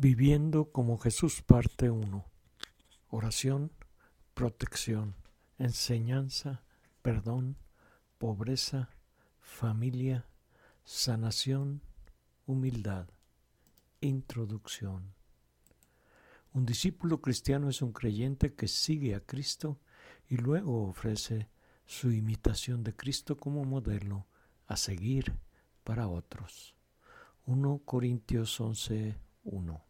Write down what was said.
Viviendo como Jesús parte 1. Oración, protección, enseñanza, perdón, pobreza, familia, sanación, humildad. Introducción. Un discípulo cristiano es un creyente que sigue a Cristo y luego ofrece su imitación de Cristo como modelo a seguir para otros. 1 Corintios 11, 1.